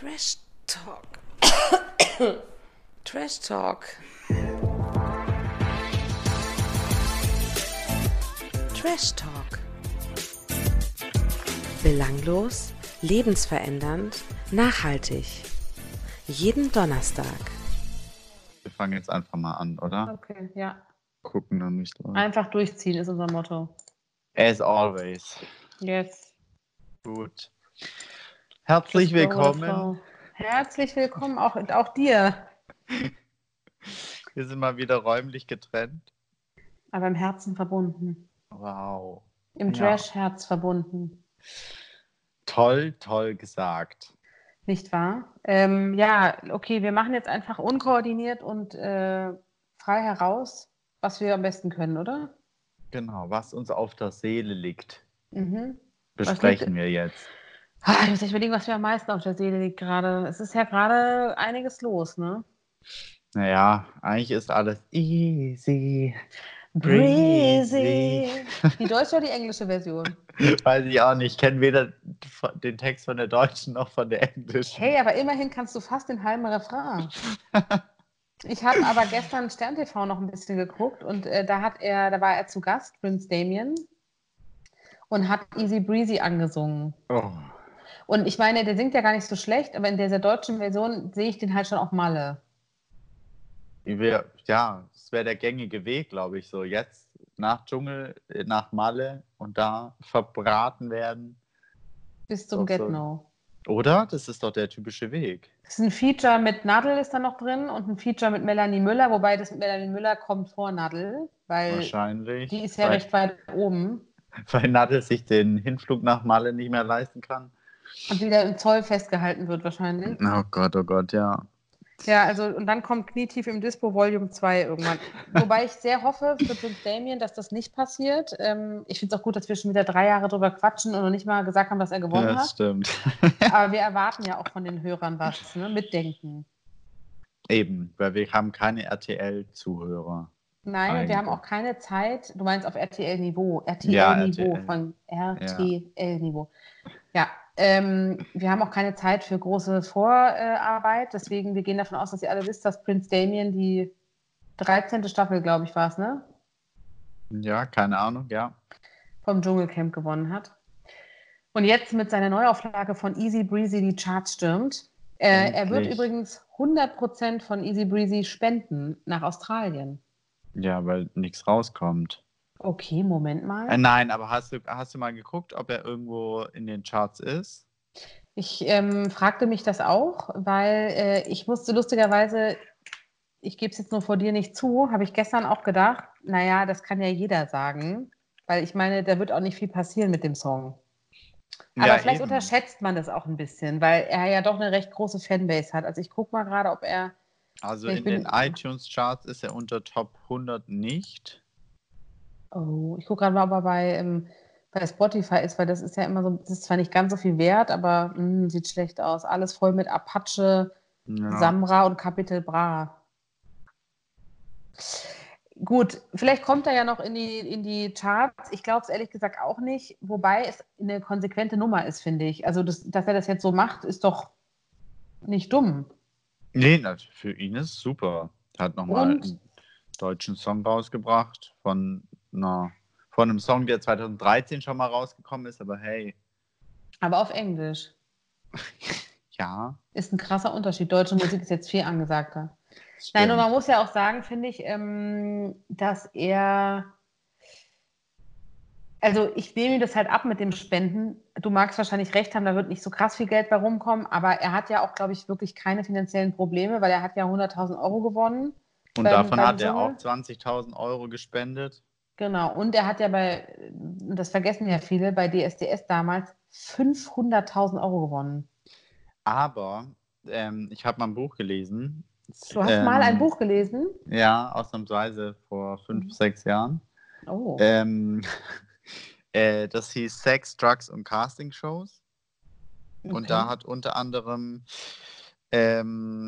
Trash Talk. Trash Talk. Trash Talk. Belanglos, lebensverändernd, nachhaltig. Jeden Donnerstag. Wir fangen jetzt einfach mal an, oder? Okay, ja. Gucken dann nicht drauf. Einfach durchziehen ist unser Motto. As always. Yes. Gut. Herzlich willkommen. Herzlich willkommen auch, auch dir, Wir sind mal wieder räumlich getrennt. aber im Herzen verbunden. Wow. Im Ja. Trash-Herz verbunden. Toll, toll gesagt. Nicht wahr? Ähm, ja, okay, wir machen jetzt einfach unkoordiniert und äh, frei heraus, was wir am besten können, oder? Genau, was uns auf der Seele liegt, Mhm. besprechen wir jetzt. Ah, ich muss echt überlegen, was mir am meisten auf der Seele liegt gerade. Es ist ja gerade einiges los, ne? Naja, eigentlich ist alles easy. Breezy. Die deutsche oder die englische Version? Weiß ich auch nicht. Ich kenne weder den Text von der deutschen noch von der englischen. Hey, aber immerhin kannst du fast den halben Refrain. Ich habe aber gestern Stern TV noch ein bisschen geguckt und äh, da hat er, da war er zu Gast, Prince Damien, und hat Easy Breezy angesungen. Oh. Und ich meine, der singt ja gar nicht so schlecht, aber in dieser deutschen Version sehe ich den halt schon auf Malle. Wir, ja, das wäre der gängige Weg, glaube ich, so jetzt nach Dschungel, äh, nach Malle und da verbraten werden. Bis zum Get so. No. Oder? Das ist doch der typische Weg. Es ist ein Feature mit Nadel ist da noch drin und ein Feature mit Melanie Müller, wobei das mit Melanie Müller kommt vor Nadel, weil Wahrscheinlich. die ist ja weil, recht weit oben weil Nadel sich den Hinflug nach Malle nicht mehr leisten kann. Und wieder im Zoll festgehalten wird wahrscheinlich. Oh Gott, oh Gott, ja. Ja, also und dann kommt Knietief im Dispo Volume 2 irgendwann. Wobei ich sehr hoffe für Prince Damien, dass das nicht passiert. Ähm, ich finde es auch gut, dass wir schon wieder drei Jahre drüber quatschen und noch nicht mal gesagt haben, dass er gewonnen ja das hat. stimmt. Aber wir erwarten ja auch von den Hörern was, ne? Mitdenken. Eben, weil wir haben keine RTL-Zuhörer. Nein, und wir haben Eigentlich. auch keine Zeit. Du meinst auf RTL-Niveau. Ja, RTL-Niveau RTL. von RTL-Niveau. Ja, ähm, wir haben auch keine Zeit für große Vorarbeit. Deswegen, wir gehen davon aus, dass ihr alle wisst, dass Prince Damien die 13. Staffel, glaube ich, war es, ne? Ja, keine Ahnung, ja. vom Dschungelcamp gewonnen hat. Und jetzt mit seiner Neuauflage von Easy Breezy die Charts stürmt. Äh, er wird übrigens 100% von Easy Breezy spenden nach Australien. Ja, weil nichts rauskommt. Okay, Moment Äh, mal. nein, aber hast du, hast du mal geguckt, ob er irgendwo in den Charts ist? Ich ähm, fragte mich das auch, weil äh, ich musste lustigerweise, ich gebe es jetzt nur vor dir nicht zu, habe ich gestern auch gedacht, naja, das kann ja jeder sagen, weil ich meine, da wird auch nicht viel passieren mit dem Song. Aber Ja, vielleicht eben. unterschätzt man das auch ein bisschen, weil er ja doch eine recht große Fanbase hat. Also ich gucke mal gerade, ob er. Also in den iTunes-Charts ist er unter Top 100 nicht. Oh, ich gucke gerade mal, ob er bei, ähm, bei Spotify ist, weil das ist ja immer so, das ist zwar nicht ganz so viel wert, aber mh, sieht schlecht aus. Alles voll mit Apache, Ja. Samra und Capital Bra. Gut, vielleicht kommt er ja noch in die, in die Charts. Ich glaube es ehrlich gesagt auch nicht, wobei es eine konsequente Nummer ist, finde ich. Also, das, dass er das jetzt so macht, ist doch nicht dumm. Nee, für ihn ist es super. Hat nochmal einen deutschen Song rausgebracht von, einer, von einem Song, der 2013 schon mal rausgekommen ist, aber hey, Aber auf Englisch. ja. Ist ein krasser Unterschied. Deutsche Musik ist jetzt viel angesagter. stimmt. Nein, und man muss ja auch sagen, finde ich, ähm, dass er. Also ich nehme ihm das halt ab mit dem Spenden. Du magst wahrscheinlich recht haben, da wird nicht so krass viel Geld bei rumkommen, aber er hat ja auch, glaube ich, wirklich keine finanziellen Probleme, weil er hat ja 100.000 Euro gewonnen. Und beim- davon beim hat er auch Dschungel? 20.000 Euro gespendet. Genau. Und er hat ja bei, das vergessen ja viele, bei DSDS damals 500.000 Euro gewonnen. Aber ähm, ich habe mal ein Buch gelesen. Du hast Ähm, mal ein Buch gelesen? Ja, ausnahmsweise vor fünf, Mhm. sechs Jahren. Oh. Ähm, äh, das hieß Sex, Drugs und Casting-Shows. Und okay. da hat unter anderem, ähm,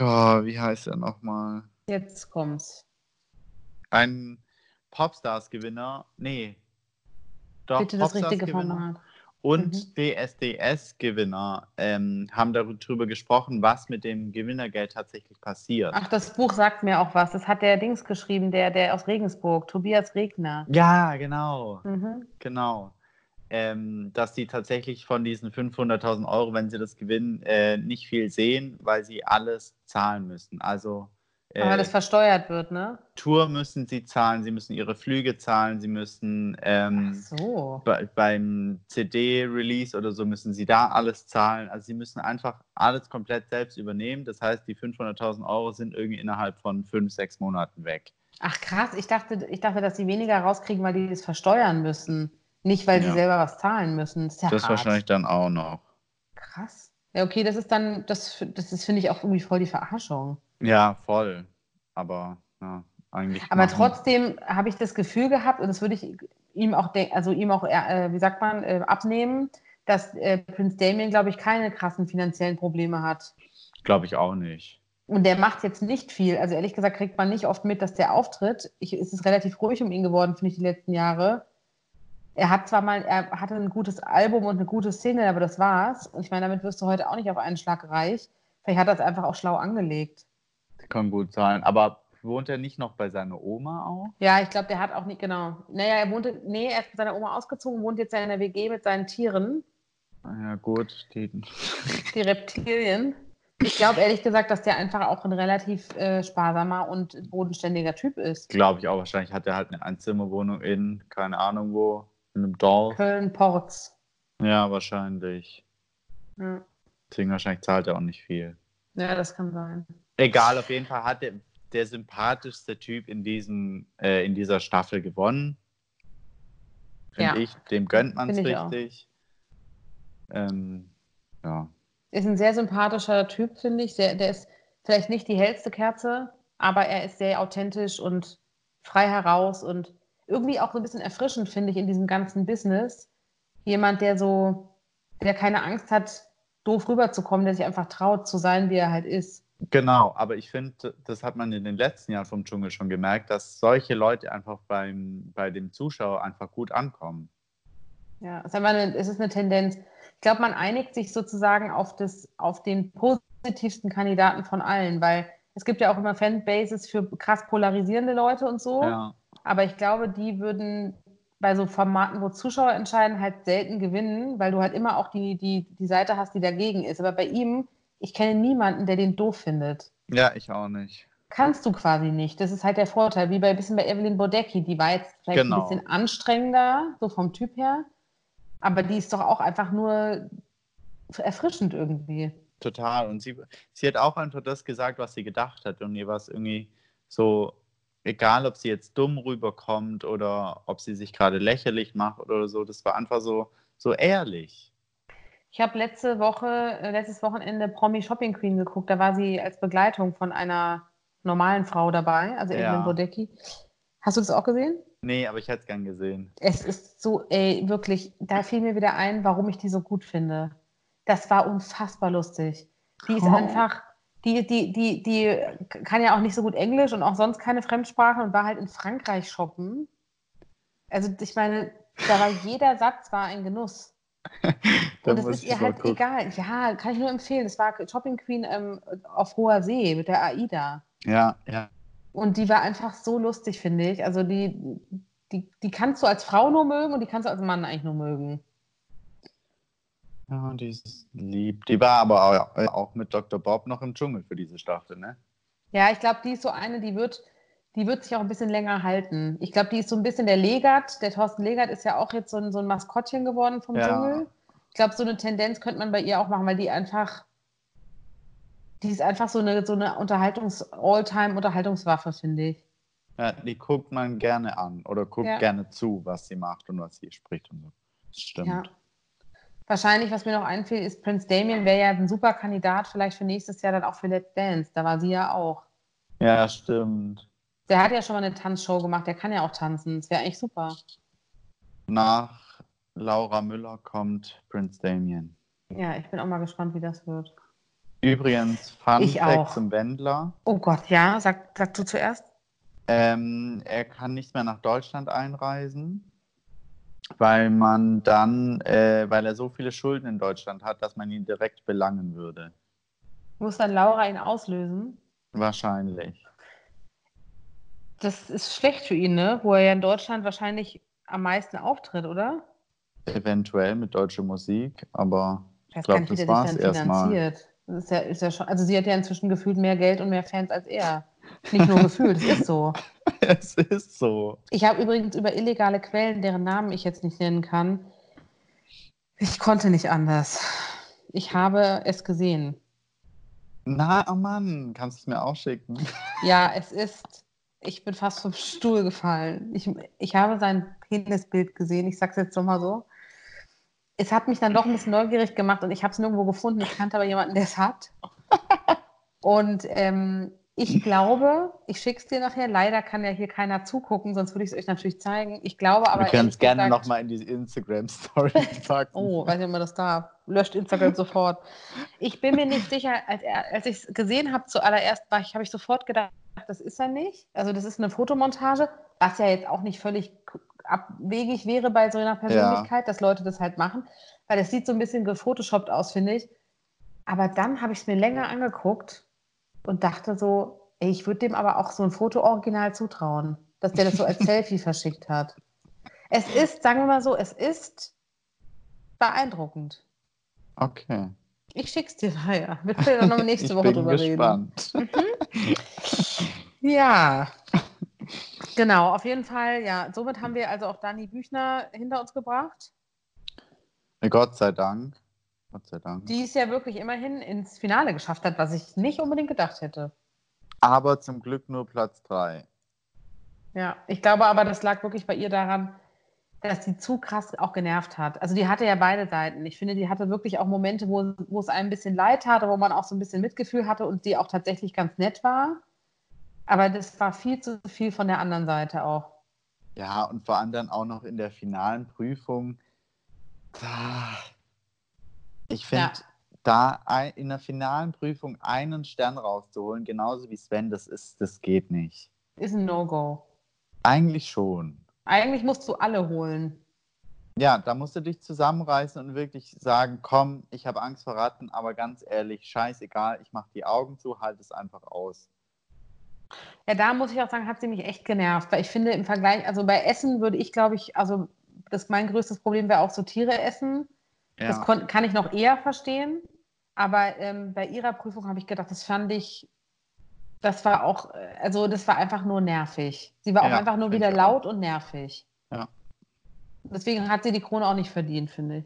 oh, wie heißt er nochmal? Jetzt kommt's. Ein Popstars-Gewinner, nee, doch, Bitte das richtige. Format. Und Mhm. DSDS-Gewinner ähm, haben darüber gesprochen, was mit dem Gewinnergeld tatsächlich passiert. Ach, das Buch sagt mir auch was. Das hat der Dings geschrieben, der, der aus Regensburg, Tobias Regner. Ja, genau, Mhm. genau. Ähm, dass sie tatsächlich von diesen 500.000 Euro, wenn sie das gewinnen, äh, nicht viel sehen, weil sie alles zahlen müssen. Also äh, Aber das versteuert wird, ne? Tour müssen sie zahlen, sie müssen ihre Flüge zahlen, sie müssen ähm, so. bei, beim CD-Release oder so müssen sie da alles zahlen. Also sie müssen einfach alles komplett selbst übernehmen. Das heißt, die 500.000 Euro sind irgendwie innerhalb von fünf, sechs Monaten weg. Ach krass, ich dachte, ich dachte, dass sie weniger rauskriegen, weil die das versteuern müssen. Nicht, weil sie Ja. selber was zahlen müssen. Das ist ja das wahrscheinlich dann auch noch. Krass. Ja, okay, das ist dann, das, das ist, finde ich, auch irgendwie voll die Verarschung. Ja, voll. Aber ja, eigentlich. Aber machen- trotzdem habe ich das Gefühl gehabt, und das würde ich ihm auch, also ihm auch, äh, wie sagt man, äh, abnehmen, dass äh, Prinz Damien, glaube ich, keine krassen finanziellen Probleme hat. Glaube ich auch nicht. Und der macht jetzt nicht viel. Also ehrlich gesagt kriegt man nicht oft mit, dass der auftritt. Ich, es ist relativ ruhig um ihn geworden, finde ich, die letzten Jahre. Er hat zwar mal, er hatte ein gutes Album und eine gute Single, aber das war's. Und ich meine, damit wirst du heute auch nicht auf einen Schlag reich. Vielleicht hat er es einfach auch schlau angelegt. Kann gut sein. Aber wohnt er nicht noch bei seiner Oma auch? Ja, ich glaube, der hat auch nicht, genau. Naja, er wohnte, nee, er ist mit seiner Oma ausgezogen, wohnt jetzt ja in der WG mit seinen Tieren, Ja, gut. Die, die Reptilien. Ich glaube ehrlich gesagt, dass der einfach auch ein relativ äh, sparsamer und bodenständiger Typ ist. Glaube ich auch. Wahrscheinlich hat er halt eine Einzimmerwohnung in, keine Ahnung wo, in einem Dorf. Köln-Porz. Ja, wahrscheinlich. Ja. Deswegen wahrscheinlich zahlt er auch nicht viel. ja, das kann sein. Egal, auf jeden Fall hat der, der sympathischste Typ in, diesem, äh, in dieser Staffel gewonnen. Finde Ja. ich. Dem gönnt man es richtig. Ähm, ja. Ist ein sehr sympathischer Typ, finde ich. Sehr, der ist vielleicht nicht die hellste Kerze, aber er ist sehr authentisch und frei heraus und irgendwie auch so ein bisschen erfrischend, finde ich, in diesem ganzen Business. Jemand, der so, der keine Angst hat, doof rüberzukommen, der sich einfach traut zu sein, wie er halt ist. Genau, aber ich finde, das hat man in den letzten Jahren vom Dschungel schon gemerkt, dass solche Leute einfach beim, bei dem Zuschauer einfach gut ankommen. Ja, es ist, eine, es ist eine Tendenz. Ich glaube, man einigt sich sozusagen auf, das, auf den positivsten Kandidaten von allen, weil es gibt ja auch immer Fanbases für krass polarisierende Leute und so. Ja, Aber ich glaube, die würden bei so Formaten, wo Zuschauer entscheiden, halt selten gewinnen, weil du halt immer auch die, die, die Seite hast, die dagegen ist. Aber bei ihm, ich kenne niemanden, der den doof findet. ja ich auch nicht. Kannst du quasi nicht. Das ist halt der Vorteil. Wie bei ein bisschen bei Evelyn Bodecki. Die war jetzt vielleicht Genau. ein bisschen anstrengender, so vom Typ her. Aber die ist doch auch einfach nur erfrischend irgendwie. Total. Und sie, sie hat auch einfach das gesagt, was sie gedacht hat. Und ihr war es irgendwie so, egal ob sie jetzt dumm rüberkommt oder ob sie sich gerade lächerlich macht oder so, das war einfach so, so ehrlich. Ich habe letzte Woche, äh, letztes Wochenende Promi Shopping Queen geguckt. Da war sie als Begleitung von einer normalen Frau dabei, also Ja. Evelyn Bodecki. Hast du das auch gesehen? Nee, aber ich hätte es gern gesehen. Es ist so, ey, wirklich, da fiel mir wieder ein, warum ich die so gut finde. Das war unfassbar lustig. Die ist Oh. einfach, die, die, die, die kann ja auch nicht so gut Englisch und auch sonst keine Fremdsprache und war halt in Frankreich shoppen. Also ich meine, da war jeder Satz war ein Genuss. Und muss ist ihr halt gucken. egal. Ja, kann ich nur empfehlen. Das war Shopping Queen ähm, auf hoher See mit der AIDA. Ja, ja. Und die war einfach so lustig, finde ich. Also die, die, die kannst du als Frau nur mögen und die kannst du als Mann eigentlich nur mögen. Ja, die ist lieb. Die war aber auch, auch mit Dr. Bob noch im Dschungel für diese Staffel, ne? Ja, ich glaube, die ist so eine, die wird, die wird sich auch ein bisschen länger halten. Ich glaube, die ist so ein bisschen der Legat. Der Thorsten Legat ist ja auch jetzt so ein, so ein Maskottchen geworden vom Ja. Dschungel. Ich glaube, so eine Tendenz könnte man bei ihr auch machen, weil die einfach, die ist einfach so eine, so eine Unterhaltungs-, All-Time-Unterhaltungswaffe, finde ich. Ja, die guckt man gerne an oder guckt Ja. gerne zu, was sie macht und was sie spricht und so. Das stimmt. Ja. Wahrscheinlich, was mir noch einfällt, ist Prince Damien wäre ja ein super Kandidat vielleicht für nächstes Jahr dann auch für Let's Dance. Da war sie ja auch. Ja, stimmt. Der hat ja schon mal eine Tanzshow gemacht, der kann ja auch tanzen. Das wäre eigentlich super. Nach Laura Müller kommt Prince Damien. Ja, ich bin auch mal gespannt, wie das wird. Übrigens, Fun Ich Fact auch. zum Wendler. Oh Gott, ja, sag, sag du zuerst. Ähm, er kann nicht mehr nach Deutschland einreisen. Weil man dann, äh, weil er so viele Schulden in Deutschland hat, dass man ihn direkt belangen würde. Muss dann Laura ihn auslösen? Wahrscheinlich. Das ist schlecht für ihn, ne? Wo er ja in Deutschland wahrscheinlich am meisten auftritt, oder? Eventuell mit deutscher Musik, aber Ich weiß glaub, gar nicht, wie das sich dann erstmal. Das ist ja, ist ja schon, also sie hat ja inzwischen gefühlt mehr Geld und mehr Fans als er. Nicht nur gefühlt, es ist so. es ist so. Ich habe übrigens über illegale Quellen, deren Namen ich jetzt nicht nennen kann, ich konnte nicht anders. Ich habe es gesehen. Na, oh Mann, kannst du es mir auch schicken? Ja, es ist, ich bin fast vom Stuhl gefallen. Ich, ich habe sein Penisbild gesehen, ich sag's jetzt nochmal so. Es hat mich dann doch ein bisschen neugierig gemacht und ich habe es nirgendwo gefunden. Ich kannte aber jemanden, der es hat. Und ähm, ich glaube, ich schicke es dir nachher. Leider kann ja hier keiner zugucken, sonst würde ich es euch natürlich zeigen. Ich glaube aber. Wir können es gerne nochmal in die Instagram-Story packen. Oh, weiß nicht, ob man das darf. Löscht Instagram sofort. Ich bin mir nicht sicher, als, als ich es gesehen habe zuallererst, ich, habe ich sofort gedacht, das ist er nicht. Also das ist eine Fotomontage, was ja jetzt auch nicht völlig abwegig wäre bei so einer Persönlichkeit, dass Leute das halt machen, weil es sieht so ein bisschen gefotoshoppt aus, finde ich. Aber dann habe ich es mir länger angeguckt und dachte so, ey, ich würde dem aber auch so ein Foto-Original zutrauen, dass der das so als Selfie verschickt hat. Es ist, sagen wir mal so, es ist beeindruckend. Okay. Ich schick's dir nachher. Wir können dann noch nächste Woche drüber reden. gespannt. Ja. Genau, auf jeden Fall, ja. Somit haben wir also auch Dani Büchner hinter uns gebracht, Gott sei Dank. Gott sei Dank. die es ja wirklich immerhin ins Finale geschafft hat, was ich nicht unbedingt gedacht hätte. Aber zum Glück nur Platz 3. Ja, ich glaube aber, das lag wirklich bei ihr daran, dass die zu krass auch genervt hat. Also die hatte ja beide Seiten. Ich finde, die hatte wirklich auch Momente, wo, wo es einem ein bisschen leid tat, wo man auch so ein bisschen Mitgefühl hatte und die auch tatsächlich ganz nett war. Aber das war viel zu viel von der anderen Seite auch. Ja, und vor allem dann auch noch in der finalen Prüfung. Da, ich finde, Ja. da ein, in der finalen Prüfung einen Stern rauszuholen, genauso wie Sven, das ist, das geht nicht. Ist ein No-Go. Eigentlich schon. Eigentlich musst du alle holen. Ja, da musst du dich zusammenreißen und wirklich sagen, komm, ich habe Angst vor Ratten, aber ganz ehrlich, scheißegal, ich mache die Augen zu, halt es einfach aus. Ja, da muss ich auch sagen, hat sie mich echt genervt, weil ich finde im Vergleich, also bei Essen würde ich, glaube ich, also das mein größtes Problem wäre auch so Tiere essen. Das Ja, kon- kann ich noch eher verstehen. Aber ähm, bei ihrer Prüfung habe ich gedacht, das fand ich, das war auch, äh, also das war einfach nur nervig. Sie war auch Ja, einfach nur wieder laut und nervig. Ja. Deswegen hat sie die Krone auch nicht verdient, finde ich.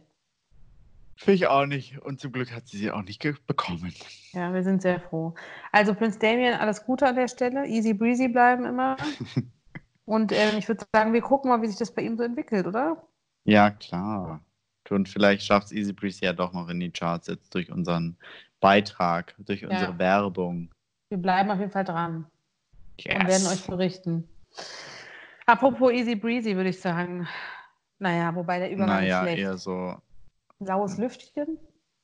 finde ich auch nicht. Und zum Glück hat sie sie auch nicht bekommen. Ja, wir sind sehr froh. Also Prinz Damien, alles Gute an der Stelle. Easy breezy bleiben immer. Und ähm, ich würde sagen, wir gucken mal, wie sich das bei ihm so entwickelt, oder? Ja, klar. Und vielleicht schafft es Easy Breeze ja doch noch in die Charts jetzt durch unseren Beitrag, durch unsere Werbung. Wir bleiben auf jeden Fall dran Yes. und werden euch berichten. Apropos Easy Breezy, würde ich sagen. Naja, wobei der Übergang naja, ist schlecht. eher so Laues Lüftchen.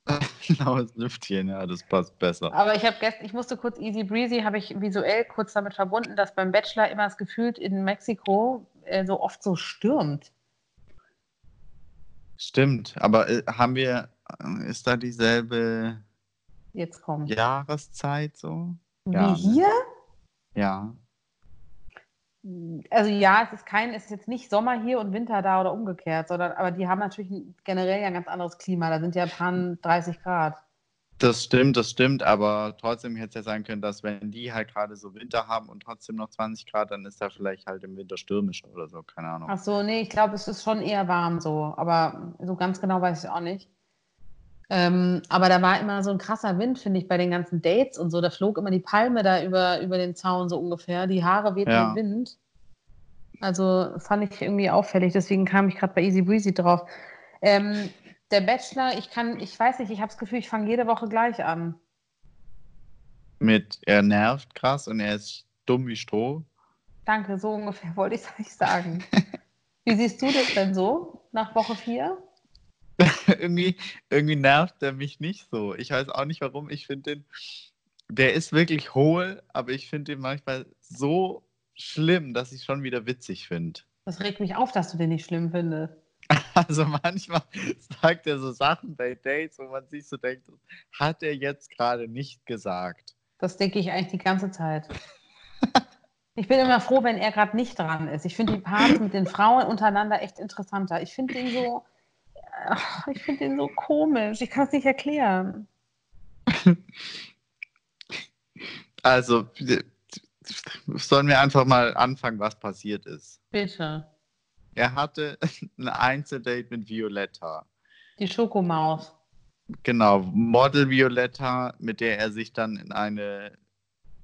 blaues Lüftchen, ja, das passt besser. Aber ich habe gestern, ich musste kurz Easy Breezy, habe ich visuell kurz damit verbunden, dass beim Bachelor immer das gefühlt in Mexiko äh, so oft so stürmt. Stimmt, aber äh, haben wir, äh, ist da dieselbe Jetzt kommt. Jahreszeit so? Wie ja, ne? hier? Ja. Also ja, es ist kein, es ist jetzt nicht Sommer hier und Winter da oder umgekehrt, sondern aber die haben natürlich generell ja ein ganz anderes Klima. Da sind ja ein paar 30 Grad. Das stimmt, das stimmt, aber trotzdem hätte es ja sein können, dass wenn die halt gerade so Winter haben und trotzdem noch 20 Grad, dann ist da vielleicht halt im Winter stürmisch oder so, keine Ahnung. Ach so, nee, ich glaube, es ist schon eher warm so, aber so ganz genau weiß ich auch nicht. Ähm, aber da war immer so ein krasser Wind, finde ich, bei den ganzen Dates und so. Da flog immer die Palme da über, über den Zaun so ungefähr. Die Haare wehten Ja. im Wind. Also fand ich irgendwie auffällig, deswegen kam ich gerade bei Easy Breezy drauf. Ähm, der Bachelor, ich kann, ich weiß nicht, ich habe das Gefühl, ich fange jede Woche gleich an. Mit, er nervt krass und er ist dumm wie Stroh. Danke, so ungefähr wollte ich es nicht sagen. Wie siehst du das denn so nach Woche 4? irgendwie, irgendwie nervt er mich nicht so. Ich weiß auch nicht warum. Ich finde den, der ist wirklich hohl, aber ich finde ihn manchmal so schlimm, dass ich schon wieder witzig finde. Das regt mich auf, dass du den nicht schlimm findest. Also manchmal sagt er so Sachen bei Dates, wo man sich so denkt, hat er jetzt gerade nicht gesagt. Das denke ich eigentlich die ganze Zeit. Ich bin immer froh, wenn er gerade nicht dran ist. Ich finde die Parts mit den Frauen untereinander echt interessanter. Ich finde den so, ach, ich finde den so komisch. Ich kann es nicht erklären. Also, sollen wir einfach mal anfangen, was passiert ist. Bitte. Er hatte ein Einzeldate mit Violetta. Die Schokomaus. Genau, Model Violetta, mit der er sich dann in eine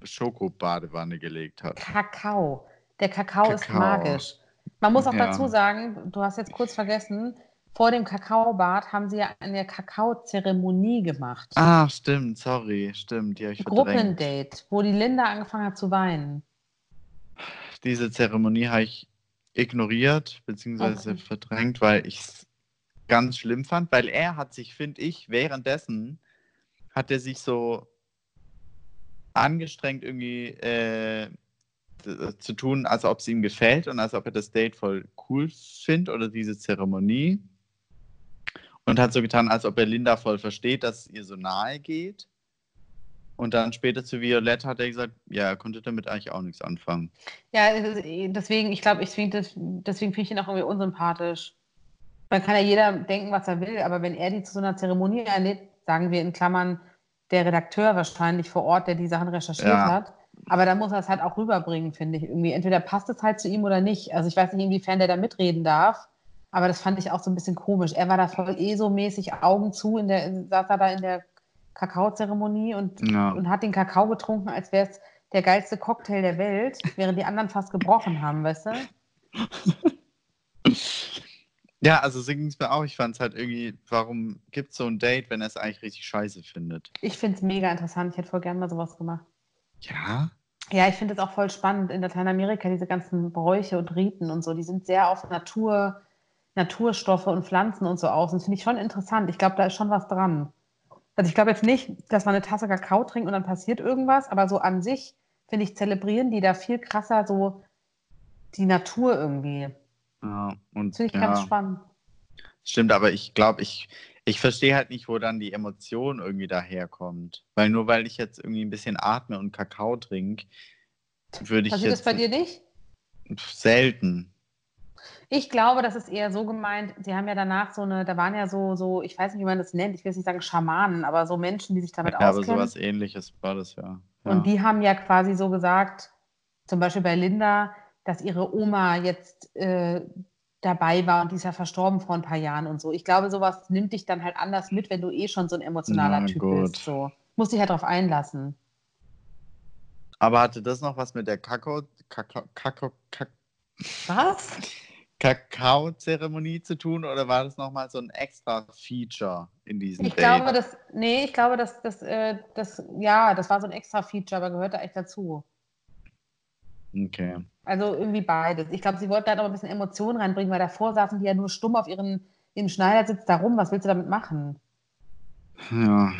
Schokobadewanne gelegt hat. Kakao. Der Kakao, ist Kakao. magisch. Man muss auch Ja. dazu sagen, du hast jetzt kurz vergessen, vor dem Kakaobad haben sie ja eine Kakaozeremonie gemacht. Ah, stimmt, sorry, stimmt, die ich. Gruppendate, wo die Linda angefangen hat zu weinen. Diese Zeremonie habe ich ignoriert, beziehungsweise Okay. verdrängt, weil ich es ganz schlimm fand, weil er hat sich, finde ich, währenddessen hat er sich so angestrengt irgendwie äh, zu tun, als ob es ihm gefällt und als ob er das Date voll cool findet oder diese Zeremonie. Und hat so getan, als ob er Linda voll versteht, dass es ihr so nahe geht. Und dann später zu Violetta hat er gesagt, ja, er konnte damit eigentlich auch nichts anfangen. Ja, deswegen, ich glaube, ich find das, deswegen finde ich ihn auch irgendwie unsympathisch. Man kann ja jeder denken, was er will, aber wenn er die zu so einer Zeremonie einlädt, sagen wir in Klammern, der Redakteur wahrscheinlich vor Ort, der die Sachen recherchiert Ja. hat, aber dann muss er es halt auch rüberbringen, finde ich. Irgendwie, entweder passt es halt zu ihm oder nicht. Also ich weiß nicht, inwiefern der da mitreden darf, aber das fand ich auch so ein bisschen komisch. Er war da voll eh so mäßig Augen zu, in der, saß er da in der Kakaozeremonie und Ja. und hat den Kakao getrunken, als wäre es der geilste Cocktail der Welt, während die anderen fast gebrochen haben, weißt du? Ja, also so ging es mir auch. Ich fand es halt irgendwie, warum gibt es so ein Date, wenn er es eigentlich richtig scheiße findet? Ich finde es mega interessant. Ich hätte voll gerne mal sowas gemacht. Ja. Ja, ich finde es auch voll spannend in Lateinamerika, diese ganzen Bräuche und Riten und so. Die sind sehr auf Natur, Naturstoffe und Pflanzen und so aus. Und das finde ich schon interessant. Ich glaube, da ist schon was dran. Also ich glaube jetzt nicht, dass man eine Tasse Kakao trinkt und dann passiert irgendwas, aber so an sich, finde ich, zelebrieren die da viel krasser so die Natur irgendwie. ja und Das finde ich ja, ganz spannend. stimmt, aber ich glaube, ich, ich verstehe halt nicht, wo dann die Emotion irgendwie daherkommt. Weil nur weil ich jetzt irgendwie ein bisschen atme und Kakao trinke, würde ich Passiert das jetzt bei dir nicht? selten. Ich glaube, das ist eher so gemeint, sie haben ja danach so eine, da waren ja so, so, ich weiß nicht, wie man das nennt, ich will jetzt nicht sagen Schamanen, aber so Menschen, die sich damit Ja, aber auskennen. sowas ähnliches war das ja. ja. Und die haben ja quasi so gesagt, zum Beispiel bei Linda, dass ihre Oma jetzt äh, dabei war und die ist ja verstorben vor ein paar Jahren und so. Ich glaube, sowas nimmt dich dann halt anders mit, wenn du eh schon so ein emotionaler Na Typ gut. bist. So. Musst dich halt drauf einlassen. aber hatte das noch was mit der Kakao, Kakao, Kakao, Kakao Was? Kakao-Zeremonie zu tun oder war das nochmal so ein extra Feature in diesem Ich Date? glaube, das, nee, ich glaube, dass das, äh, das, ja, das war so ein extra Feature, aber gehört da echt dazu. Okay. Also irgendwie beides. Ich glaube, sie wollten da noch ein bisschen Emotionen reinbringen, weil davor saßen die ja nur stumm auf ihren, ihrem Schneidersitz da rum. Was willst du damit machen? Ja,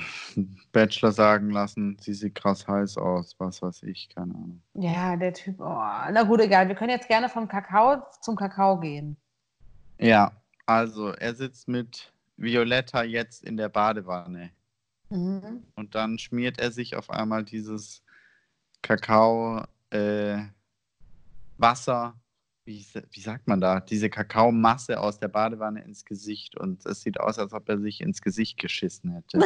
Bachelor sagen lassen, sie sieht krass heiß aus, was weiß ich, keine Ahnung. Ja, der Typ, oh, na gut, egal. Wir können jetzt gerne vom Kakao zum Kakao gehen. Ja, also er sitzt mit Violetta jetzt in der Badewanne Mhm. und dann schmiert er sich auf einmal dieses Kakao äh, Wasser, wie, wie sagt man da, diese Kakaomasse aus der Badewanne ins Gesicht und es sieht aus, als ob er sich ins Gesicht geschissen hätte.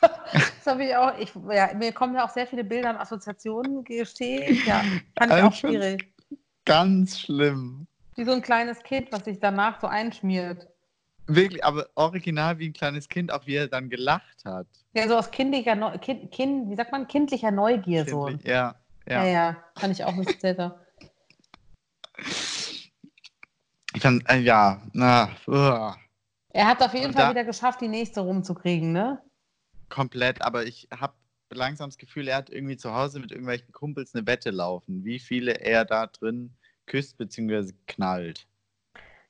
Das habe ich auch. Ich, ja, mir kommen ja auch sehr viele Bilder und Assoziationen, gestehe ich. Ja, fand ich auch Ich find's- schwierig. Ganz schlimm. Wie so ein kleines Kind, was sich danach so einschmiert. Wirklich, aber original wie ein kleines Kind, auch wie er dann gelacht hat. Ja, so aus kindlicher, Neu kind, kind, wie sagt man, kindlicher Neugier so. Kindlich- Ja, Ja, ja. ja, kann ich auch nicht selber. Ich fand, äh, ja, na, uah, Er hat auf jeden Und Fall da- wieder geschafft, die nächste rumzukriegen, ne? komplett, aber ich habe langsam das Gefühl, er hat irgendwie zu Hause mit irgendwelchen Kumpels eine Wette laufen, wie viele er da drin küsst bzw. knallt.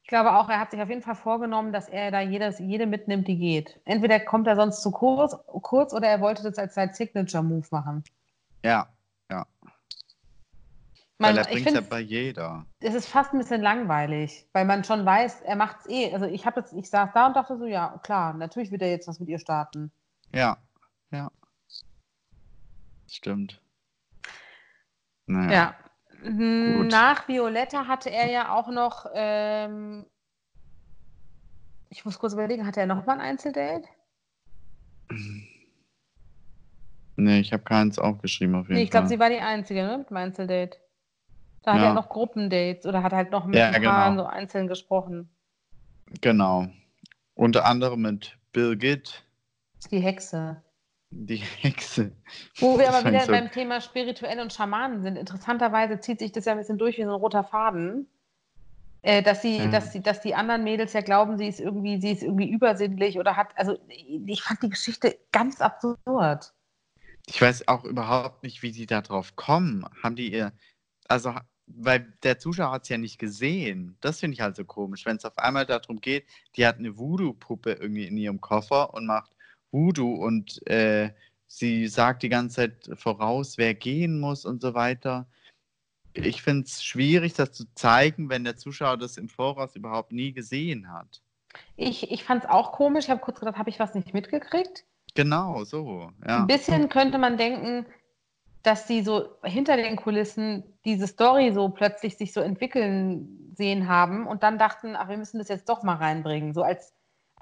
Ich glaube auch, er hat sich auf jeden Fall vorgenommen, dass er da jedes, jede mitnimmt, die geht. Entweder kommt er sonst zu kurz, kurz oder er wollte das als sein Signature-Move machen. Ja, ja. Man, Weil er ich bringt ja bei jeder. es ist fast ein bisschen langweilig, weil man schon weiß, er macht es eh. Also ich habe jetzt, ich saß da und dachte so, ja, klar, natürlich wird er jetzt was mit ihr starten. Ja, ja. Stimmt. Naja. Ja. Gut. Nach Violetta hatte er ja auch noch, ähm, ich muss kurz überlegen, hatte er noch mal ein Einzeldate? Nee, ich habe keins aufgeschrieben auf jeden Nee, ich glaube, Fall. sie war die Einzige, ne, mit dem Einzeldate. Da hat Ja. er noch Gruppendates oder hat halt noch mit Ja, genau. so einzeln gesprochen. Genau. Unter anderem mit Birgit, Die Hexe. die Hexe. Wo wir aber wieder so- beim Thema spirituell und Schamanen sind. Interessanterweise zieht sich das ja ein bisschen durch wie so ein roter Faden. Äh, dass, sie, Ja. dass, sie, dass die anderen Mädels ja glauben, sie ist irgendwie, sie ist irgendwie übersinnlich oder hat, also ich fand die Geschichte ganz absurd. Ich weiß auch überhaupt nicht, wie die da drauf kommen. Haben die ihr, also, weil der Zuschauer hat es ja nicht gesehen. Das finde ich halt so komisch, wenn es auf einmal darum geht, die hat eine Voodoo-Puppe irgendwie in ihrem Koffer und macht Voodoo und äh, sie sagt die ganze Zeit voraus, wer gehen muss und so weiter. Ich finde es schwierig, das zu zeigen, wenn der Zuschauer das im Voraus überhaupt nie gesehen hat. Ich, ich fand es auch komisch. Ich habe kurz gedacht, habe ich was nicht mitgekriegt? Genau, so. Ja. Ein bisschen könnte man denken, dass sie so hinter den Kulissen diese Story so plötzlich sich so entwickeln sehen haben und dann dachten, ach, wir müssen das jetzt doch mal reinbringen. So als,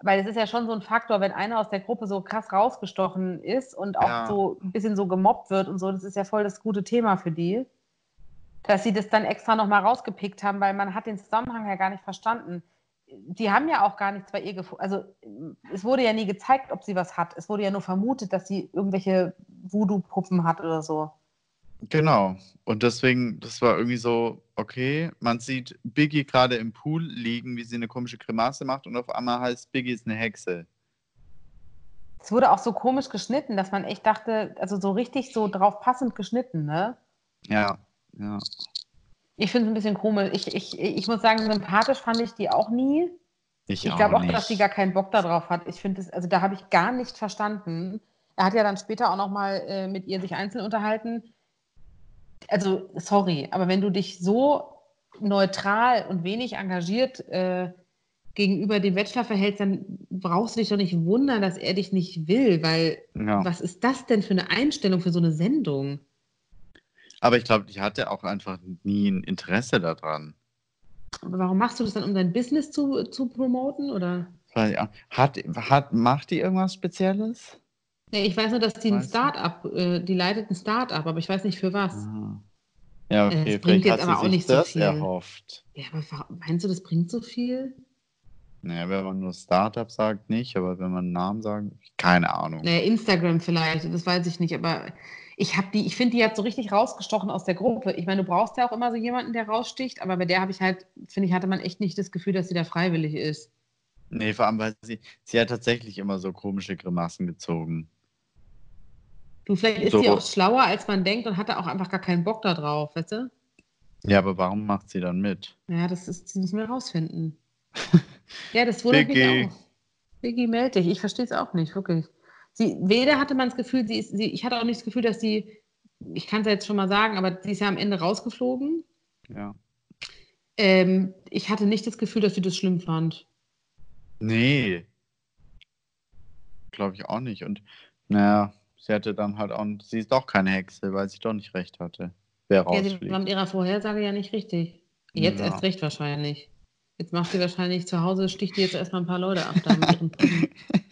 weil es ist ja schon so ein Faktor, wenn einer aus der Gruppe so krass rausgestochen ist und auch Ja. so ein bisschen so gemobbt wird und so, das ist ja voll das gute Thema für die. Dass sie das dann extra nochmal rausgepickt haben, weil man hat den Zusammenhang ja gar nicht verstanden. Die haben ja auch gar nichts bei ihr gefunden. Also es wurde ja nie gezeigt, ob sie was hat. Es wurde ja nur vermutet, dass sie irgendwelche Voodoo-Puppen hat oder so. Genau. Und deswegen, das war irgendwie so, okay, man sieht Biggie gerade im Pool liegen, wie sie eine komische Grimasse macht und auf einmal heißt Biggie ist eine Hexe. Es wurde auch so komisch geschnitten, dass man echt dachte, also so richtig so drauf passend geschnitten, ne? Ja, ja. Ich finde es ein bisschen komisch. Ich, ich, ich muss sagen, sympathisch fand ich die auch nie. Ich, Ich glaube auch, nicht. dass sie gar keinen Bock darauf hat. Ich finde es, also da habe ich gar nicht verstanden. Er hat ja dann später auch nochmal äh, mit ihr sich einzeln unterhalten. Also, sorry, aber wenn du dich so neutral und wenig engagiert äh, gegenüber dem Bachelor verhältst, dann brauchst du dich doch nicht wundern, dass er dich nicht will, weil ja. was ist das denn für eine Einstellung für so eine Sendung? Aber ich glaube, die hatte auch einfach nie ein Interesse daran. Aber warum machst du das dann, um dein Business zu, zu promoten? Oder? Ich. Hat, hat, macht die irgendwas Spezielles? Nee, ich weiß nur, dass die ein. Start-up, äh, die leitet ein Start-up, aber ich weiß nicht für was. Ah. Ja, Äh, okay, das bringt vielleicht jetzt aber auch nicht so das viel. erhofft. Ja, aber meinst du, das bringt so viel? Naja, wenn man nur Startup sagt, nicht, aber wenn man einen Namen sagt, keine Ahnung. Naja, Instagram vielleicht, das weiß ich nicht, aber ich habe die, ich finde, die hat so richtig rausgestochen aus der Gruppe. Ich meine, du brauchst ja auch immer so jemanden, der raussticht, aber bei der habe ich halt, finde ich, hatte man echt nicht das Gefühl, dass sie da freiwillig ist. Nee, vor allem, weil sie, sie hat tatsächlich immer so komische Grimassen gezogen. Du, vielleicht ist So. sie auch schlauer, als man denkt und hatte auch einfach gar keinen Bock da drauf, weißt du? Ja, aber warum macht sie dann mit? Ja, das, ist, das müssen wir rausfinden. ja, das wundert Vicky. mich auch. Vicky, melde dich. Ich verstehe es auch nicht, wirklich. Sie, weder hatte man das Gefühl, sie ist, sie, ich hatte auch nicht das Gefühl, dass sie, ich kann es ja jetzt schon mal sagen, aber sie ist ja am Ende rausgeflogen. Ja. Ähm, ich hatte nicht das Gefühl, dass sie das schlimm fand. Nee. Glaube ich auch nicht. Und naja, sie hatte dann halt auch, sie ist doch keine Hexe, weil sie doch nicht recht hatte. Wer Ja, sie war mit ihrer Vorhersage ja nicht richtig. Jetzt Ja. erst recht wahrscheinlich. Jetzt macht sie wahrscheinlich zu Hause, sticht die jetzt erstmal ein paar Leute ab. Da mit ihren Puppen.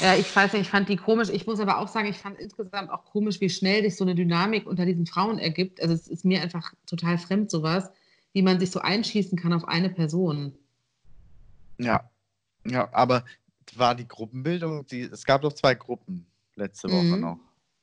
ja, ich weiß nicht, ich fand die komisch. Ich muss aber auch sagen, ich fand insgesamt auch komisch, wie schnell sich so eine Dynamik unter diesen Frauen ergibt. Also es ist mir einfach total fremd, sowas, wie man sich so einschießen kann auf eine Person. Ja. Ja, aber war die Gruppenbildung, die, es gab doch zwei Gruppen letzte Woche Mhm. noch.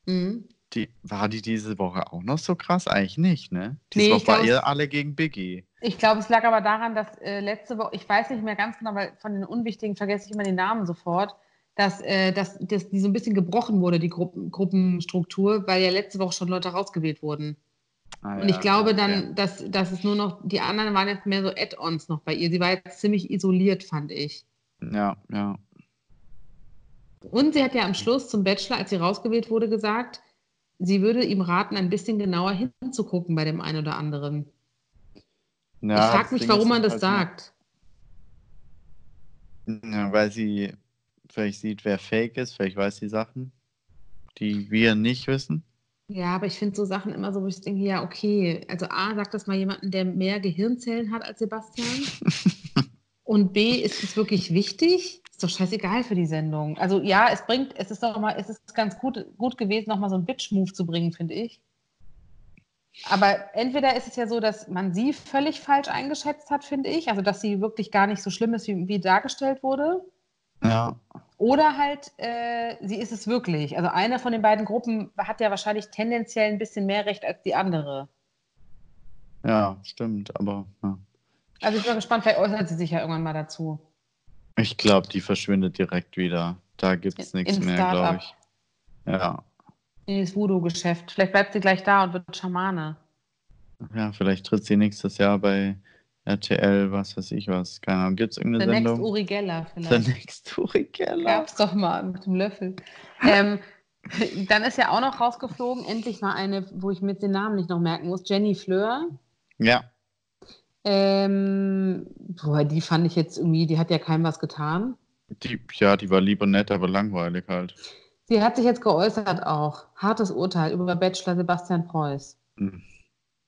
Mhm. Die, war die diese Woche auch noch so krass? Eigentlich nicht, ne? Nee, Diese ich Woche war glaub, ihr es- alle gegen Biggie. Ich glaube, es lag aber daran, dass äh, letzte Woche, ich weiß nicht mehr ganz genau, weil von den Unwichtigen vergesse ich immer den Namen sofort, dass, äh, dass, dass die so ein bisschen gebrochen wurde, die Gruppen, Gruppenstruktur, weil ja letzte Woche schon Leute rausgewählt wurden. Ah, Und ich ja, glaube dann, dass, dass es nur noch, die anderen waren jetzt mehr so Add-ons noch bei ihr. Sie war jetzt ziemlich isoliert, fand ich. Ja, ja. Und sie hat ja am Schluss zum Bachelor, als sie rausgewählt wurde, gesagt, sie würde ihm raten, ein bisschen genauer hinzugucken bei dem einen oder anderen. Ja, ich frage mich, warum man das halt sagt. Ja, weil sie vielleicht sieht, wer fake ist, vielleicht weiß sie Sachen, die wir nicht wissen. Ja, aber ich finde so Sachen immer so, wo ich denke, ja, okay. Also A, sagt das mal jemanden, der mehr Gehirnzellen hat als Sebastian. Und B, ist es wirklich wichtig? Ist doch scheißegal für die Sendung. Also ja, es bringt, es ist doch mal, es ist ganz gut, gut gewesen, nochmal so einen Bitch-Move zu bringen, finde ich. Aber entweder ist es ja so, dass man sie völlig falsch eingeschätzt hat, finde ich. Also dass sie wirklich gar nicht so schlimm ist, wie, wie dargestellt wurde. Ja, Oder halt, äh, sie ist es wirklich. Also eine von den beiden Gruppen hat ja wahrscheinlich tendenziell ein bisschen mehr Recht als die andere. ja, stimmt, aber ja. Also ich bin mal gespannt, vielleicht äußert sie sich ja irgendwann mal dazu. ich glaube, die verschwindet direkt wieder. Da gibt es nichts mehr, glaube ich. Ja. In das Voodoo-Geschäft. Vielleicht bleibt sie gleich da und wird Schamane. ja, vielleicht tritt sie nächstes Jahr bei RTL, was weiß ich was. Keine Ahnung, gibt es irgendeine The Next Sendung? Uri Geller The vielleicht. Next Uri Geller. Gab's doch mal mit dem Löffel. ähm, dann ist ja auch noch rausgeflogen, endlich mal eine, wo ich jetzt den Namen nicht noch merken muss, Jenny Fleur. Ja, Ähm, boah, die fand ich jetzt irgendwie, die hat ja keinem was getan. die, ja, die war lieber nett, aber langweilig halt. Sie hat sich jetzt geäußert auch. Hartes Urteil über Bachelor Sebastian Preuß. Hm.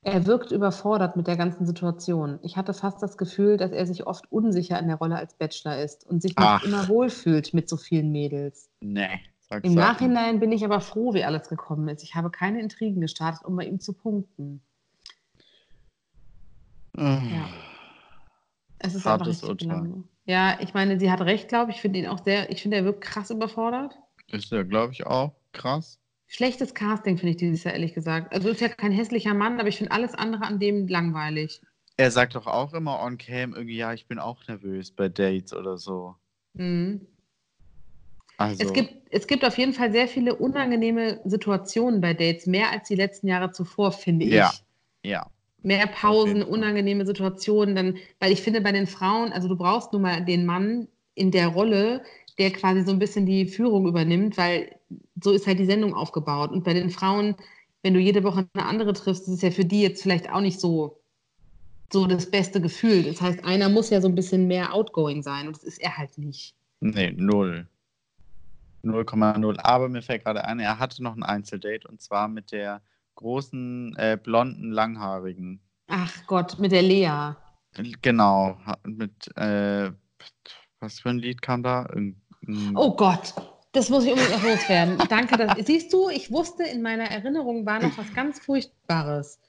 Er wirkt überfordert mit der ganzen Situation. Ich hatte fast das Gefühl, dass er sich oft unsicher in der Rolle als Bachelor ist und sich nicht Ach. immer wohlfühlt mit so vielen Mädels. Nee, sag's Im Nachhinein bin ich aber froh, wie alles gekommen ist. Ich habe keine Intrigen gestartet, um bei ihm zu punkten. nicht. Ja. Es ist Hartes einfach richtig belanglos. Ja, ich meine, sie hat recht, glaube ich. Ich finde ihn auch sehr, ich finde, er wirkt krass überfordert. Ist ja, glaube ich, auch krass. Schlechtes Casting, finde ich dieses Jahr, ehrlich gesagt. Also ist ja kein hässlicher Mann, aber ich finde alles andere an dem langweilig. Er sagt doch auch immer on cam irgendwie, ja, ich bin auch nervös bei Dates oder so. Mhm. Also, Es, gibt, es gibt auf jeden Fall sehr viele unangenehme Situationen bei Dates, mehr als die letzten Jahre zuvor, finde Ja. ich. ja, Mehr Auf Pausen, unangenehme Situationen, dann, weil ich finde, bei den Frauen, also du brauchst nun mal den Mann in der Rolle, der quasi so ein bisschen die Führung übernimmt, weil so ist halt die Sendung aufgebaut. Und bei den Frauen, wenn du jede Woche eine andere triffst, ist es ja für die jetzt vielleicht auch nicht so, so das beste Gefühl. Das heißt, einer muss ja so ein bisschen mehr outgoing sein und das ist er halt nicht. nee, null. 0,0. Aber mir fällt gerade ein, er hatte noch ein Einzeldate und zwar mit der großen, äh, blonden, langhaarigen. Ach Gott, mit der Lea. Genau, mit, äh, was für ein Lied kam da? Irgend- ein- Oh Gott, das muss ich unbedingt noch loswerden. Danke. Dass, siehst du, ich wusste, in meiner Erinnerung war noch was ganz Furchtbares.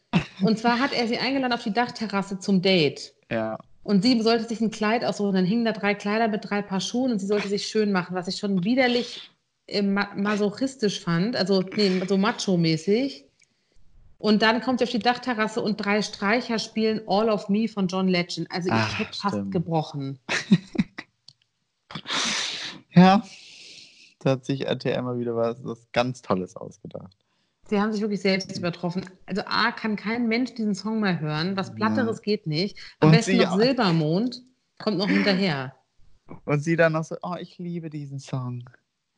Und zwar hat er sie eingeladen auf die Dachterrasse zum Date. Ja, Und sie sollte sich ein Kleid aussuchen. Dann hingen da drei Kleider mit drei Paar Schuhen und sie sollte sich schön machen, was ich schon widerlich äh, ma masochistisch fand. Also nee, so macho-mäßig. Und dann kommt sie auf die Dachterrasse und drei Streicher spielen All of Me von John Legend. Also ich Ach, hätte fast stimmt. gebrochen. ja. Da hat sich RTL mal wieder was, was ganz Tolles ausgedacht. Sie haben sich wirklich selbst übertroffen. Also A, kann kein Mensch diesen Song mehr hören. Was Platteres geht nicht. Am Und besten noch auch. Silbermond. Kommt noch hinterher. Und sie dann noch so, oh, ich liebe diesen Song.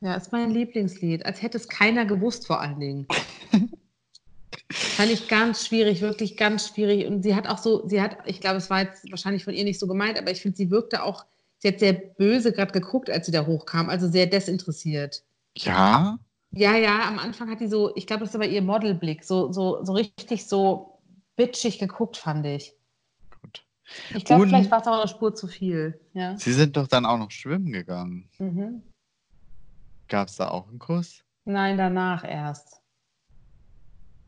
Ja, ist mein Lieblingslied. Als hätte es keiner gewusst, vor allen Dingen. Fand ich ganz schwierig, wirklich ganz schwierig. Und sie hat auch so, sie hat, ich glaube, es war jetzt wahrscheinlich von ihr nicht so gemeint, aber ich finde, sie wirkte auch, sie hat sehr böse gerade geguckt, als sie da hochkam, also sehr desinteressiert. Ja? Ja, ja, am Anfang hat die so, ich glaube, das aber ihr Modelblick, so, so, so richtig so bitchig geguckt, fand ich. Gut. Ich glaube, vielleicht war es auch eine Spur zu viel. Ja. Sie sind doch dann auch noch schwimmen gegangen. Mhm. Gab es da auch einen Kuss? Nein, danach erst.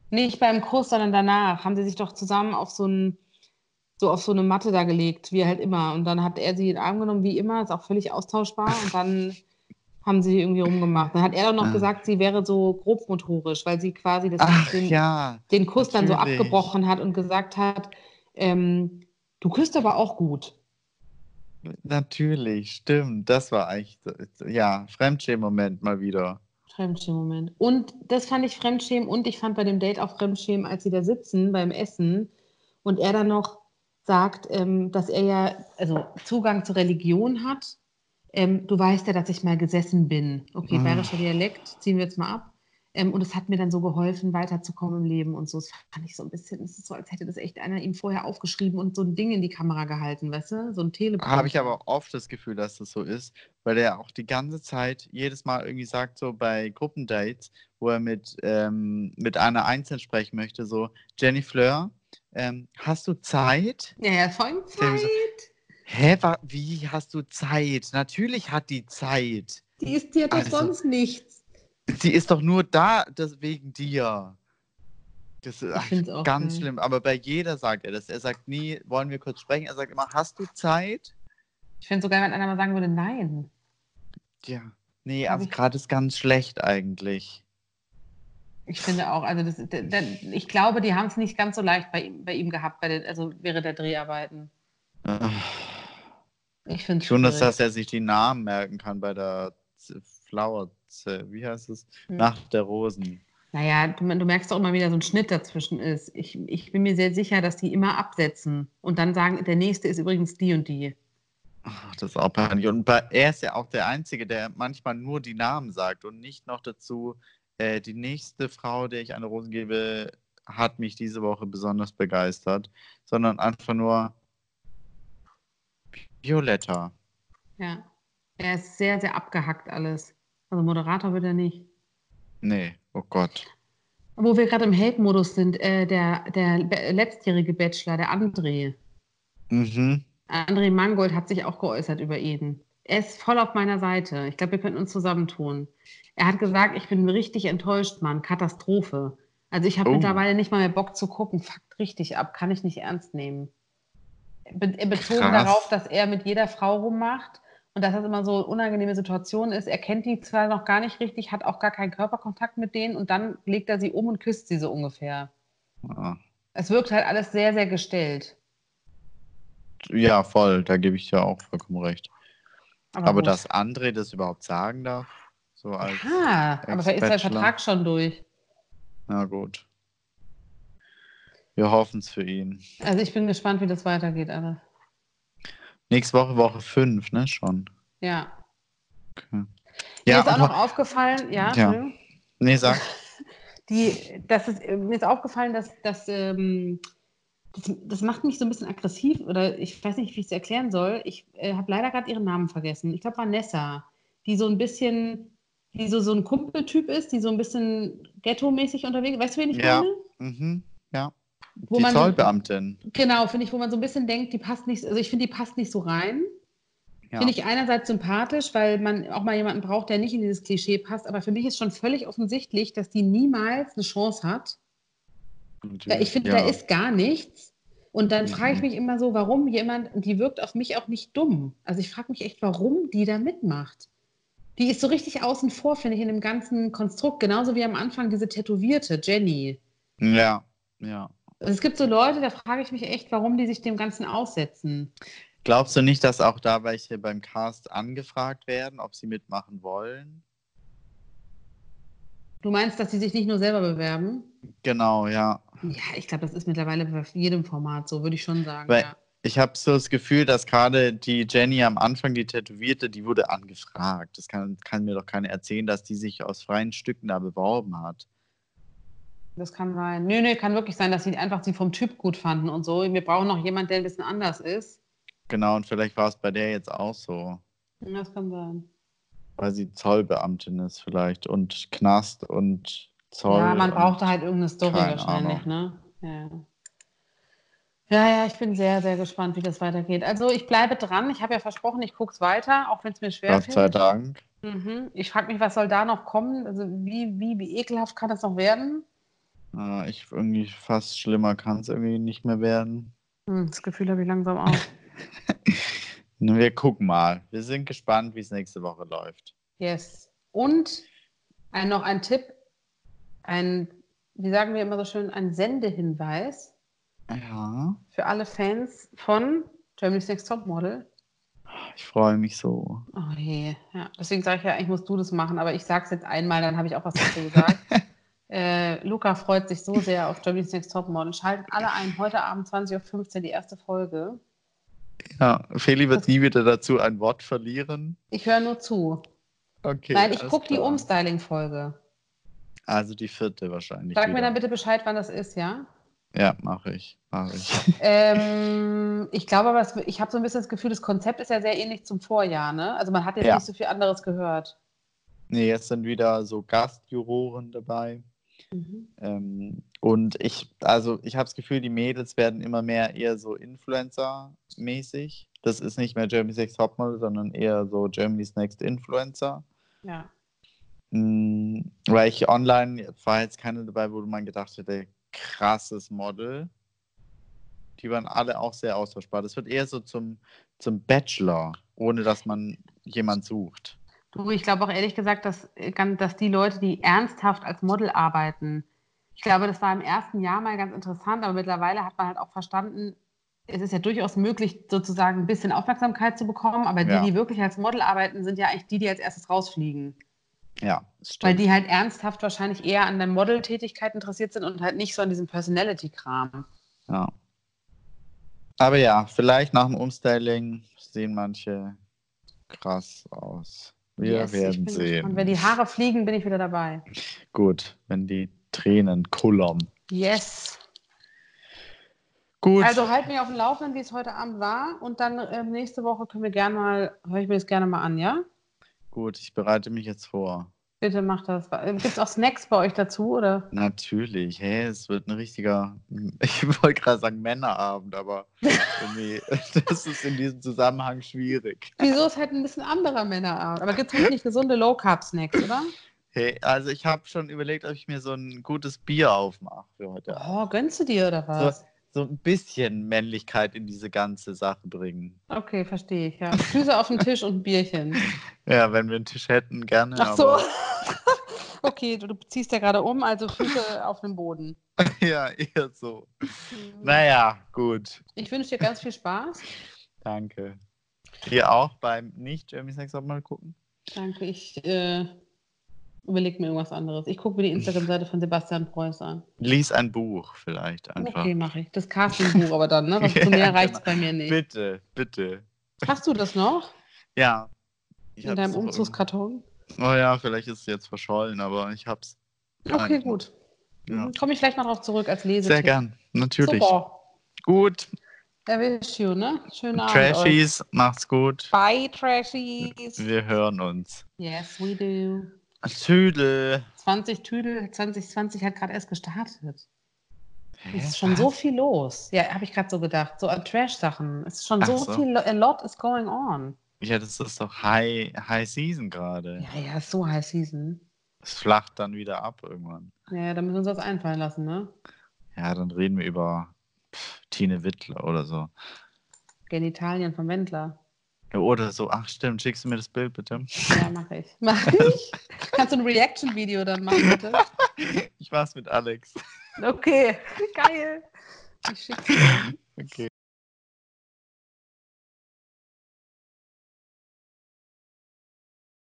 Nicht beim Kuss, sondern danach. Haben sie sich doch zusammen auf so, ein, so auf so eine Matte da gelegt, wie halt immer. Und dann hat er sie in den Arm genommen, wie immer, ist auch völlig austauschbar. Und dann haben sie irgendwie rumgemacht. Dann hat er doch noch Ah. gesagt, sie wäre so grobmotorisch, weil sie quasi das, Ach den, ja, den Kuss dann so natürlich. abgebrochen hat und gesagt hat, ähm, du küsst aber auch gut. natürlich, stimmt. Das war eigentlich, ja, Fremdschämen-Moment mal wieder. Fremdschämen-Moment. Und das fand ich Fremdschämen und ich fand bei dem Date auch Fremdschämen, als sie da sitzen beim Essen und er dann noch sagt, ähm, dass er ja also Zugang zur Religion hat. Ähm, du weißt ja, dass ich mal gesessen bin. Okay, Ah. bayerischer Dialekt, ziehen wir jetzt mal ab. Ähm, und es hat mir dann so geholfen, weiterzukommen im Leben und so. Das fand ich so ein bisschen, es ist so, als hätte das echt einer ihm vorher aufgeschrieben und so ein Ding in die Kamera gehalten, weißt du? So ein Telefon. Habe ich aber oft das Gefühl, dass das so ist, weil er auch die ganze Zeit jedes Mal irgendwie sagt, so bei Gruppendates, wo er mit, ähm, mit einer einzeln sprechen möchte, so, Jenny Fleur, ähm, hast du Zeit? Ja, voll Zeit. so- Hä, wie hast du Zeit? Natürlich hat die Zeit. Die ist dir doch Also- sonst nichts. Die ist doch nur da das wegen dir. Das ist ganz geil. schlimm. Aber bei jeder sagt er das. Er sagt nie, wollen wir kurz sprechen? Er sagt immer, hast du Zeit? Ich finde sogar, wenn einer mal sagen würde, nein. Ja. Nee, also gerade ist ganz schlecht eigentlich. Ich finde auch, also das, da- da- ich glaube, die haben es nicht ganz so leicht bei ihm, bei ihm gehabt, bei den, also während der Dreharbeiten. Ah, Ich finde Schon, dass, dass er sich die Namen merken kann bei der Flower, wie heißt es? Hm. Nacht der Rosen. Naja, du, du merkst doch immer wieder, so ein Schnitt dazwischen ist. Ich, ich bin mir sehr sicher, dass die immer absetzen und dann sagen, der nächste ist übrigens die und die. Ach, das ist auch peinlich. Und er ist ja auch der Einzige, der manchmal nur die Namen sagt und nicht noch dazu, äh, die nächste Frau, der ich eine Rose gebe, hat mich diese Woche besonders begeistert, sondern einfach nur Violetta. Ja. Er ist sehr, sehr abgehackt alles. Also Moderator wird er nicht. Nee, oh Gott. Wo wir gerade im Hate-Modus sind, äh, der, der letztjährige Bachelor, der André. Mhm. André Mangold hat sich auch geäußert über ihn. Er ist voll auf meiner Seite. Ich glaube, wir könnten uns zusammentun. Er hat gesagt, ich bin richtig enttäuscht, Mann. Katastrophe. Also ich habe Oh. mittlerweile nicht mal mehr Bock zu gucken. Fuckt richtig ab. Kann ich nicht ernst nehmen. Be- betont Krass. darauf, dass er mit jeder Frau rummacht und dass das immer so unangenehme Situation ist. Er kennt die zwar noch gar nicht richtig, hat auch gar keinen Körperkontakt mit denen und dann legt er sie um und küsst sie so ungefähr. Ah. Es wirkt halt alles sehr, sehr gestellt. Ja, voll, da gebe ich dir auch vollkommen recht. Aber, gut. dass André das überhaupt sagen darf, so als, Ah, aber vielleicht ist der. Vertrag schon durch. na gut. Wir hoffen es für ihn. Also ich bin gespannt, wie das weitergeht, alles. Nächste Woche, Woche 5, ne, schon. Ja. Okay. Mir ist auch aber- noch aufgefallen, ja, Ja. Nee, sag. die, das ist, mir ist aufgefallen, dass, dass ähm, das, das macht mich so ein bisschen aggressiv oder ich weiß nicht, wie ich es erklären soll. Ich äh, habe leider gerade ihren Namen vergessen. Ich glaube Vanessa, die so ein bisschen, die so, so ein Kumpeltyp ist, die so ein bisschen ghetto-mäßig unterwegs Weißt du, wen ich Ja. meine? Mhm, ja. Wo die man Zollbeamtin. Genau, finde ich, wo man so ein bisschen denkt, die passt nicht, also ich finde, die passt nicht so rein. Ja. Finde ich einerseits sympathisch, weil man auch mal jemanden braucht, der nicht in dieses Klischee passt, aber für mich ist schon völlig offensichtlich, dass die niemals eine Chance hat. Ja, ich finde, ja. da ist gar nichts. Und dann frage ich Mhm. mich immer so, warum jemand, die wirkt auf mich auch nicht dumm. Also ich frage mich echt, warum die da mitmacht. Die ist so richtig außen vor, finde ich, in dem ganzen Konstrukt. Genauso wie am Anfang diese Tätowierte, Jenny. Ja, ja. Also es gibt so Leute, da frage ich mich echt, warum die sich dem Ganzen aussetzen. Glaubst du nicht, dass auch da welche beim Cast angefragt werden, ob sie mitmachen wollen? Du meinst, dass sie sich nicht nur selber bewerben? Genau, ja. Ja, ich glaube, das ist mittlerweile bei jedem Format so, würde ich schon sagen. Weil- ja. Ich habe so das Gefühl, dass gerade die Jenny am Anfang, die Tätowierte, die wurde angefragt. Das kann, kann mir doch keiner erzählen, dass die sich aus freien Stücken da beworben hat. Das kann sein. Nö, nö, kann wirklich sein, dass sie einfach sie vom Typ gut fanden und so. Wir brauchen noch jemanden, der ein bisschen anders ist. Genau, und vielleicht war es bei der jetzt auch so, Das kann sein. weil sie Zollbeamtin ist vielleicht und Knast und Zoll. ja, man brauchte halt irgendeine Story wahrscheinlich, ne? Ja. Ja, ja, ich bin sehr, sehr gespannt, wie das weitergeht. Also ich bleibe dran. Ich habe ja versprochen, ich gucke es weiter, auch wenn es mir schwer Gott sei Dank. Mhm. Ich frage mich, was soll da noch kommen? Also wie, wie, wie ekelhaft kann das noch werden? Äh, ich irgendwie fast schlimmer kann es irgendwie nicht mehr werden. Hm, das Gefühl habe ich langsam auch. Wir gucken mal. Wir sind gespannt, wie es nächste Woche läuft. Yes. Und ein, noch ein Tipp, ein, wie sagen wir immer so schön, ein Sendehinweis Ja, für alle Fans von Germany's Next Topmodel. ich freue mich so. Oh je, ja. Deswegen sage ich ja, eigentlich musst du das machen, aber ich sage es jetzt einmal, dann habe ich auch was dazu gesagt. äh, Luca freut sich so sehr auf Germany's Next Topmodel. Schaltet alle ein, heute Abend 20.15 Uhr die erste Folge. Ja, Feli wird nie wieder dazu ein Wort verlieren. Ich höre nur zu. Okay. Nein, ich gucke die. Umstyling-Folge. Also die vierte wahrscheinlich. Sag mir wieder. dann bitte Bescheid, wann das ist, ja? Ja, mache ich. Mach ich. ähm, ich glaube aber, ich habe so ein bisschen das Gefühl, das Konzept ist ja sehr ähnlich zum Vorjahr, ne? Also man hat jetzt Ja. nicht so viel anderes gehört. nee, jetzt sind wieder so Gastjuroren dabei. Mhm. Ähm, und ich, also ich habe das Gefühl, die Mädels werden immer mehr eher so Influencer-mäßig. Das ist nicht mehr Germany's Next Topmodel, sondern eher so Germany's Next Influencer. Ja. Mm, Weil ich online war jetzt keine dabei, wo man gedacht hätte, krasses Model. Die waren alle auch sehr austauschbar. Das wird eher so zum, zum Bachelor, ohne dass man jemand sucht. Du, ich glaube auch ehrlich gesagt, dass, dass die Leute, die ernsthaft als Model arbeiten, ich glaube, das war im ersten Jahr mal ganz interessant, aber mittlerweile hat man halt auch verstanden, es ist ja durchaus möglich, sozusagen ein bisschen Aufmerksamkeit zu bekommen, aber die, Ja. die wirklich als Model arbeiten, sind ja eigentlich die, die als erstes rausfliegen. Ja, das Weil stimmt. die halt ernsthaft wahrscheinlich eher an der Modeltätigkeit interessiert sind und halt nicht so an diesem Personality-Kram. Ja. Aber ja, vielleicht nach dem Umstyling sehen manche krass aus. Wir Yes, werden sehen. gespannt. Wenn die Haare fliegen, bin ich wieder dabei. Gut, wenn die Tränen kullern. Yes. Gut. Also halt mich auf dem Laufenden, wie es heute Abend war. Und dann ähm, nächste Woche können wir gerne mal, höre ich mir das gerne mal an, ja? Gut, ich bereite mich jetzt vor. Bitte macht das. Gibt es auch Snacks bei euch dazu, oder? Natürlich, hey, es wird ein richtiger, ich wollte gerade sagen Männerabend, aber irgendwie, das ist in diesem Zusammenhang schwierig. Wieso ist halt ein bisschen anderer Männerabend? Aber gibt es nicht gesunde Low-Carb-Snacks, oder? Hey, also ich habe schon überlegt, ob ich mir so ein gutes Bier aufmache für heute. Abend. Oh, gönnst du dir oder was? So ein bisschen Männlichkeit in diese ganze Sache bringen. Okay, verstehe ich, ja. Füße auf den Tisch und ein Bierchen. Ja, wenn wir einen Tisch hätten, gerne. Ach so. Okay, du, du ziehst ja gerade um, also Füße auf dem Boden. ja, eher so. Naja, gut. Ich wünsche dir ganz viel Spaß. Danke. Hier auch beim nicht Jeremy Sex mal gucken. Danke, ich äh, überlege mir irgendwas anderes. Ich gucke mir die Instagram-Seite von Sebastian Preuß an. Lies ein Buch vielleicht einfach. Okay, mache ich. Das Castingbuch aber dann, ne? Was Ja, zu mehr genau. reicht bei mir nicht. Bitte, bitte. Hast du das noch Ja. In deinem Umzugskarton? irgendwo. Oh ja, vielleicht ist es jetzt verschollen, aber ich hab's. Okay, Nein. gut. Ja. Komme ich gleich mal drauf zurück als Lesetipp. Sehr gern, natürlich. Super. Gut. I wish you, ne? Schönen Abend. euch. Trashies, macht's gut. Bye, Trashies. Wir hören uns. Yes, we do. Tüdel. 20 Tüdel, 2020 hat gerade erst gestartet. Hä, Es ist schon so viel los. Ja, habe ich gerade so gedacht. So an Trash-Sachen. Es ist schon so, so. viel, a lot is going on. Ja, das ist doch High, High Season gerade. Ja, ja, ist so High Season. Es flacht dann wieder ab irgendwann. Ja, da müssen wir uns was einfallen lassen, ne? Ja, dann reden wir über Tine Wittler oder so. Genitalien vom Wendler. Oder so. Ach, stimmt. Schickst du mir das Bild bitte? Ja, mache ich. Mach ich? Kannst du ein Reaction-Video dann machen, bitte? Ich war's mit Alex. Okay, geil. Ich schick's dir. Okay.